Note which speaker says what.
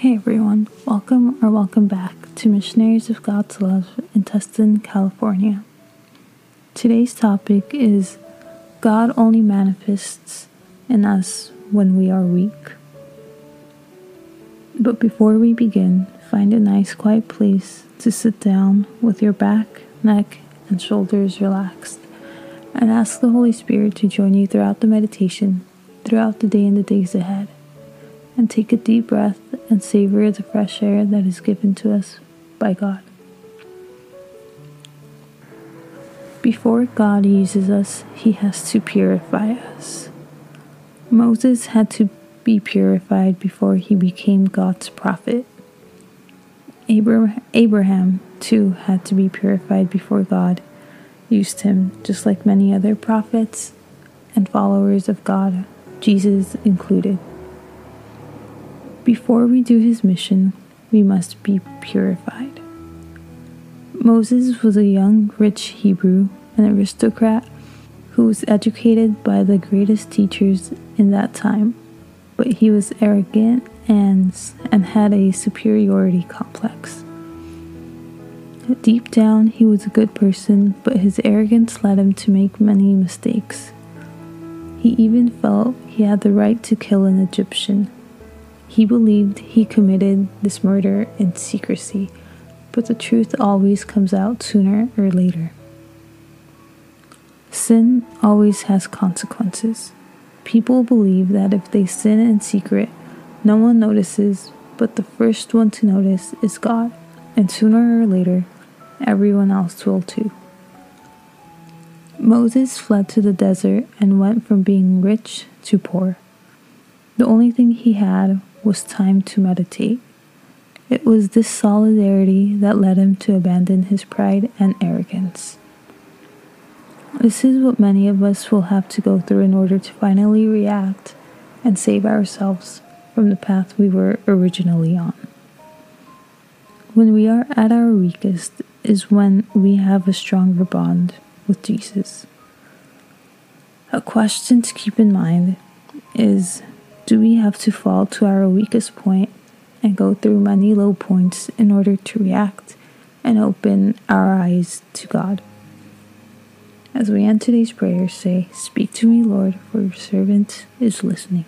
Speaker 1: Hey everyone, welcome or welcome back to Missionaries of God's Love in Tustin, California. Today's topic is God only manifests in us when we are weak. But before we begin, find a nice quiet place to sit down with your back, neck, and shoulders relaxed and ask the Holy Spirit to join you throughout the meditation, throughout the day and the days ahead and take a deep breath and savor the fresh air that is given to us by God. Before God uses us, he has to purify us. Moses had to be purified before he became God's prophet. Abraham, too, had to be purified before God used him, just like many other prophets and followers of God, Jesus included. Before we do his mission, we must be purified. Moses was a young, rich Hebrew, an aristocrat who was educated by the greatest teachers in that time, but he was arrogant and, and had a superiority complex. Deep down, he was a good person, but his arrogance led him to make many mistakes. He even felt he had the right to kill an Egyptian he believed he committed this murder in secrecy, but the truth always comes out sooner or later. Sin always has consequences. People believe that if they sin in secret, no one notices, but the first one to notice is God, and sooner or later, everyone else will too. Moses fled to the desert and went from being rich to poor. The only thing he had was time to meditate. It was this solidarity that led him to abandon his pride and arrogance. This is what many of us will have to go through in order to finally react and save ourselves from the path we were originally on. When we are at our weakest is when we have a stronger bond with Jesus. A question to keep in mind is do we have to fall to our weakest point and go through many low points in order to react and open our eyes to God? As we end today's prayer, say, Speak to me, Lord, for your servant is listening.